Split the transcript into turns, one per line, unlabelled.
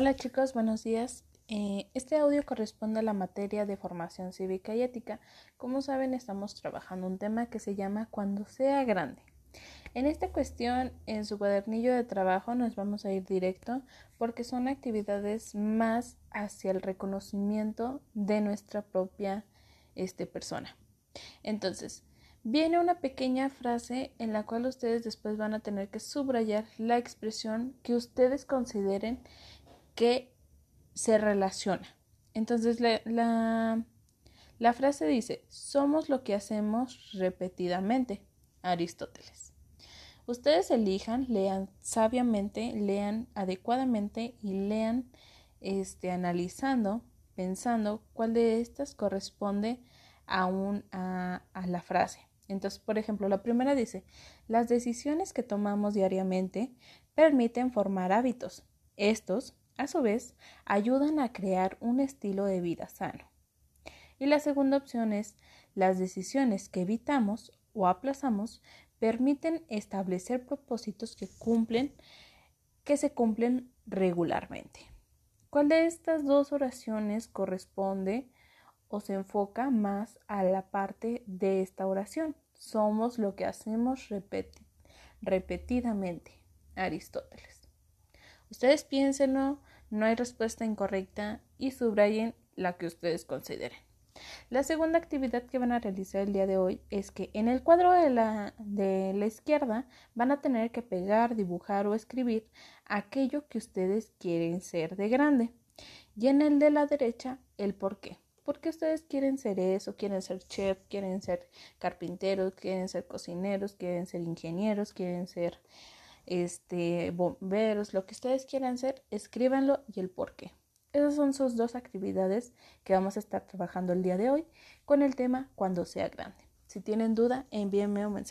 Hola chicos, buenos días. Eh, este audio corresponde a la materia de formación cívica y ética. Como saben, estamos trabajando un tema que se llama Cuando sea grande. En esta cuestión, en su cuadernillo de trabajo nos vamos a ir directo porque son actividades más hacia el reconocimiento de nuestra propia este, persona. Entonces, viene una pequeña frase en la cual ustedes después van a tener que subrayar la expresión que ustedes consideren que se relaciona. Entonces la, la, frase dice, somos lo que hacemos repetidamente. Aristóteles. Ustedes elijan, lean sabiamente, lean adecuadamente y lean este, analizando, pensando cuál de estas corresponde a, a la frase. Entonces, por ejemplo, la primera dice, las decisiones que tomamos diariamente permiten formar hábitos. Estos, a su vez, ayudan a crear un estilo de vida sano. Y la segunda opción es, las decisiones que evitamos o aplazamos permiten establecer propósitos que cumplen que se cumplen regularmente. ¿Cuál de estas dos oraciones corresponde o se enfoca más a la parte de esta oración. Somos lo que hacemos repetidamente. Aristóteles. Ustedes piénsenlo, no hay respuesta incorrecta y subrayen la que ustedes consideren. La segunda actividad que van a realizar el día de hoy es que en el cuadro de la, de la izquierda van a tener que pegar, dibujar o escribir aquello que ustedes quieren ser de grande y en el de la derecha el por qué. ¿Por qué ustedes quieren ser eso? ¿Quieren ser chef? ¿Quieren ser carpinteros? ¿Quieren ser cocineros? ¿Quieren ser ingenieros? ¿Quieren ser este, bomberos? Lo que ustedes quieran ser, escríbanlo y el por qué. Esas son sus dos actividades que vamos a estar trabajando el día de hoy con el tema cuando sea grande. Si tienen duda, envíenme un mensaje.